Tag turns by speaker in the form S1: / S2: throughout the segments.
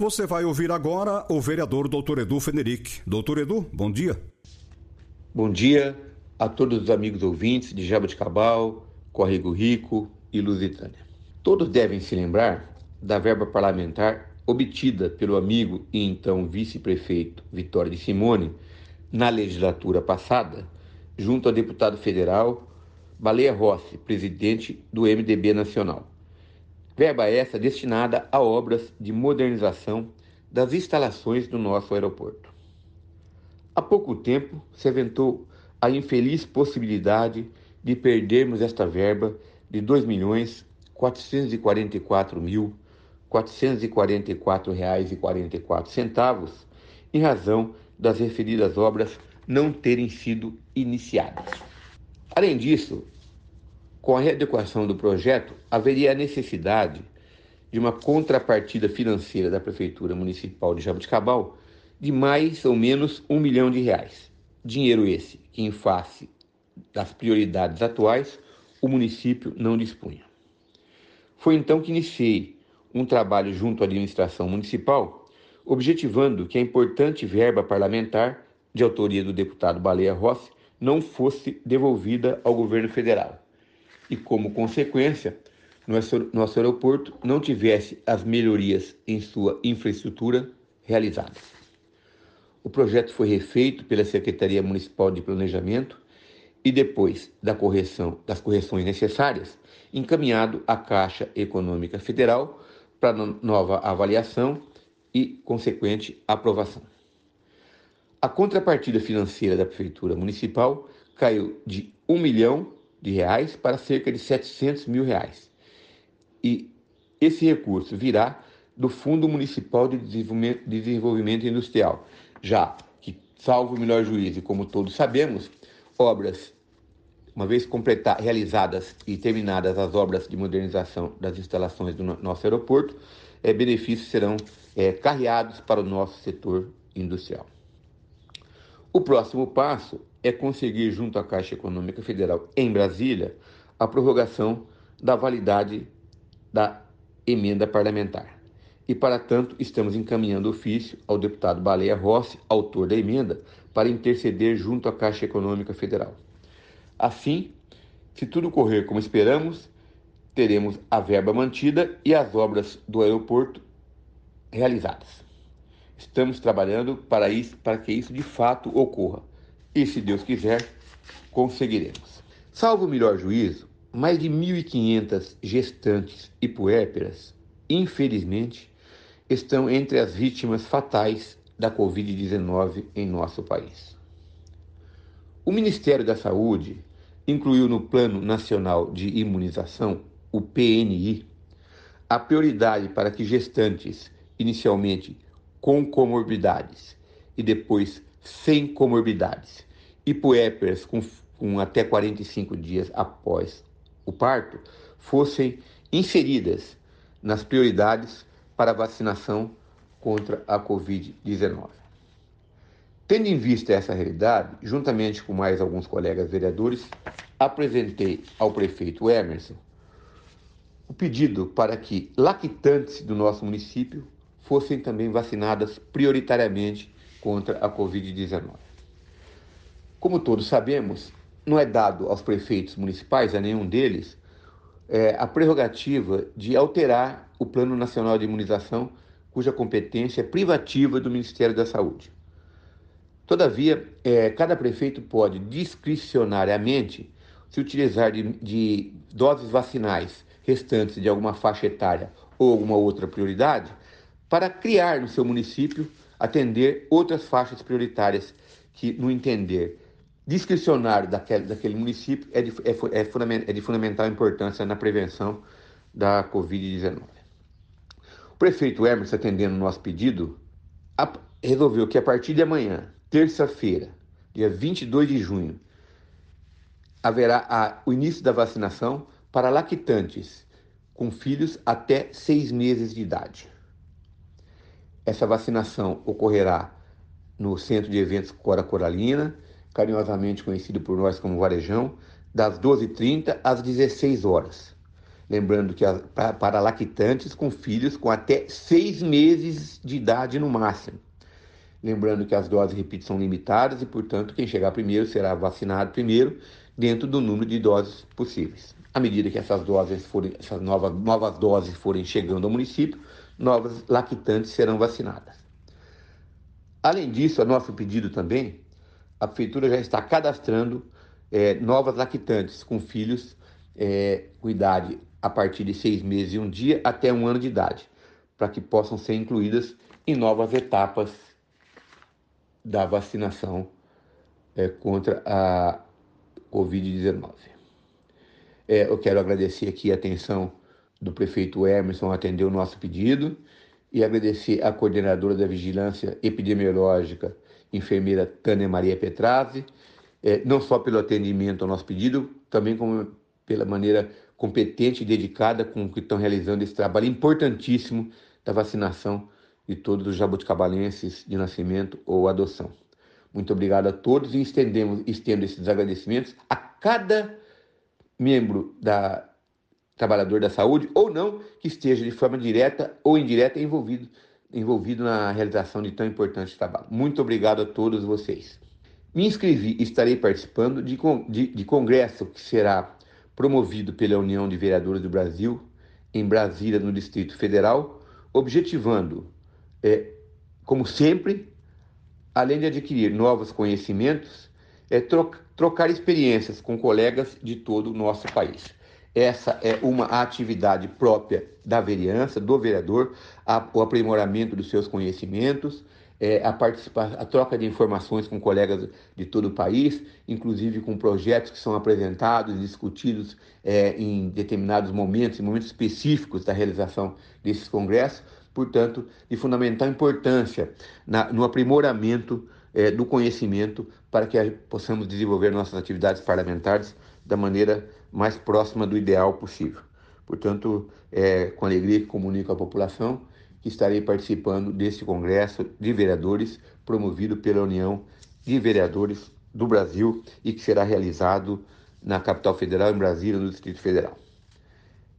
S1: Você vai ouvir agora o vereador Dr. Edu Fenerick. Doutor Edu, bom dia.
S2: Bom dia a todos os amigos ouvintes de Jaboticabal, Corrego Rico e Lusitânia. Todos devem se lembrar da verba parlamentar obtida pelo amigo e então vice-prefeito Vitório de Simone na legislatura passada, junto ao deputado federal Baleia Rossi, presidente do MDB Nacional. Verba essa destinada a obras de modernização das instalações do nosso aeroporto. Há pouco tempo se aventou a infeliz possibilidade de perdermos esta verba de R$ 2.444.444,44 em razão das referidas obras não terem sido iniciadas. Além disso, com a readequação do projeto, haveria a necessidade de uma contrapartida financeira da Prefeitura Municipal de Jaboticabal de mais ou menos um milhão de reais. Dinheiro esse que, em face das prioridades atuais, o município não dispunha. Foi então que iniciei um trabalho junto à administração municipal, objetivando que a importante verba parlamentar, de autoria do deputado Baleia Rossi, não fosse devolvida ao governo federal. E, como consequência, nosso, aeroporto não tivesse as melhorias em sua infraestrutura realizadas. O projeto foi refeito pela Secretaria Municipal de Planejamento e depois da correção, das correções necessárias, encaminhado à Caixa Econômica Federal para nova avaliação e consequente aprovação. A contrapartida financeira da Prefeitura Municipal caiu de 1 milhão de reais para cerca de 700 mil reais. E esse recurso virá do Fundo Municipal de Desenvolvimento Industrial, já que, salvo o melhor juízo, como todos sabemos, obras, uma vez completar, realizadas e terminadas as obras de modernização das instalações do nosso aeroporto, é, benefícios serão é, carreados para o nosso setor industrial. O próximo passo é conseguir, junto à Caixa Econômica Federal em Brasília, a prorrogação da validade da emenda parlamentar e, para tanto, estamos encaminhando ofício ao deputado Baleia Rossi, autor da emenda, para interceder junto à Caixa Econômica Federal. Assim, se tudo correr como esperamos, teremos a verba mantida e as obras do aeroporto realizadas. Estamos trabalhando para, isso, para que isso de fato ocorra e, se Deus quiser, conseguiremos. Salvo o melhor juízo, mais de 1.500 gestantes e puérperas, infelizmente, estão entre as vítimas fatais da Covid-19 em nosso país. O Ministério da Saúde incluiu no Plano Nacional de Imunização, o PNI, a prioridade para que gestantes, inicialmente com comorbidades e depois sem comorbidades, e puérperas com, com até 45 dias após o parto, fossem inseridas nas prioridades para vacinação contra a Covid-19. Tendo em vista essa realidade, juntamente com mais alguns colegas vereadores, apresentei ao prefeito Emerson o pedido para que lactantes do nosso município fossem também vacinadas prioritariamente contra a Covid-19. Como todos sabemos, não é dado aos prefeitos municipais, a nenhum deles, é, a prerrogativa de alterar o Plano Nacional de Imunização, cuja competência é privativa do Ministério da Saúde. Todavia, é, cada prefeito pode discricionariamente se utilizar de, de doses vacinais restantes de alguma faixa etária ou alguma outra prioridade para criar no seu município, atender outras faixas prioritárias que, no entender discricionário daquele, daquele município, é de, é, é, é de fundamental importância na prevenção da Covid-19. O prefeito Emerson, atendendo o nosso pedido, resolveu que a partir de amanhã, terça-feira, dia 22 de junho, haverá a, o início da vacinação para lactantes com filhos até seis meses de idade. Essa vacinação ocorrerá no Centro de Eventos Cora Coralina, carinhosamente conhecido por nós como Varejão, das 12h30 às 16 horas. Lembrando que para lactantes com filhos com até seis meses de idade no máximo. Lembrando que as doses, repito, são limitadas e, portanto, quem chegar primeiro será vacinado primeiro dentro do número de doses possíveis. À medida que essas doses forem, essas novas, novas doses forem chegando ao município, novas lactantes serão vacinadas. Além disso, a nosso pedido também, a prefeitura já está cadastrando é, novas lactantes com filhos é, com idade a partir de seis meses e um dia até um ano de idade, para que possam ser incluídas em novas etapas da vacinação é, contra a Covid-19. É, eu quero agradecer aqui a atenção do prefeito Emerson atender o nosso pedido e agradecer à coordenadora da Vigilância Epidemiológica, enfermeira Tânia Maria Petrazzi, é, não só pelo atendimento ao nosso pedido, também como pela maneira competente e dedicada com que estão realizando esse trabalho importantíssimo da vacinação de todos os jabuticabalenses de nascimento ou adoção. Muito obrigado a todos e estendemos, estendo esses agradecimentos a cada membro da trabalhador da saúde ou não que esteja de forma direta ou indireta envolvido, envolvido na realização de tão importante trabalho. Muito obrigado a todos vocês. Me inscrevi e estarei participando de, de, de congresso que será promovido pela União de Vereadores do Brasil em Brasília, no Distrito Federal, objetivando é, como sempre, além de adquirir novos conhecimentos, é troca, trocar experiências com colegas de todo o nosso país. Essa é uma atividade própria da vereança, do vereador, a, o aprimoramento dos seus conhecimentos, é, a, a troca de informações com colegas de todo o país, inclusive com projetos que são apresentados e discutidos é, em determinados momentos, em momentos específicos da realização desses congressos, portanto, de fundamental importância na, no aprimoramento é, do conhecimento para que possamos desenvolver nossas atividades parlamentares da maneira mais próxima do ideal possível. Portanto, é com alegria que comunico à população que estarei participando deste congresso de vereadores promovido pela União de Vereadores do Brasil e que será realizado na capital federal, em Brasília, no Distrito Federal.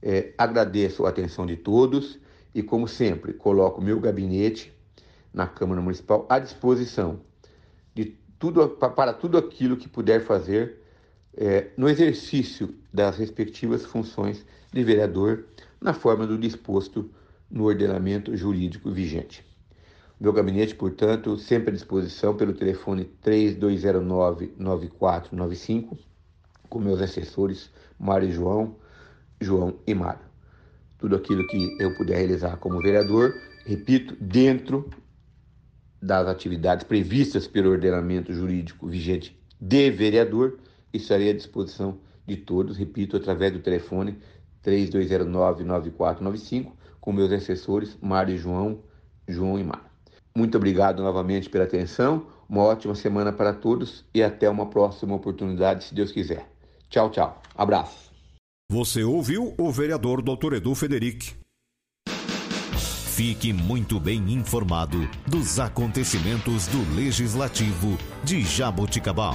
S2: É, agradeço a atenção de todos e, como sempre, coloco meu gabinete na Câmara Municipal à disposição de tudo, para tudo aquilo que puder fazer é, no exercício das respectivas funções de vereador, na forma do disposto no ordenamento jurídico vigente. Meu gabinete, portanto, sempre à disposição pelo telefone 3209-9495, com meus assessores Mário e João, João e Mário tudo aquilo que eu puder realizar como vereador, repito, dentro das atividades previstas pelo ordenamento jurídico vigente de vereador, estarei à disposição de todos, repito, através do telefone 3209-9495, com meus assessores Mário e João, João e Mário. Muito obrigado novamente pela atenção, uma ótima semana para todos e até uma próxima oportunidade, se Deus quiser. Tchau, tchau. Abraço.
S1: Você ouviu o vereador Dr. Edu Federic.
S3: Fique muito bem informado dos acontecimentos do Legislativo de Jaboticabal.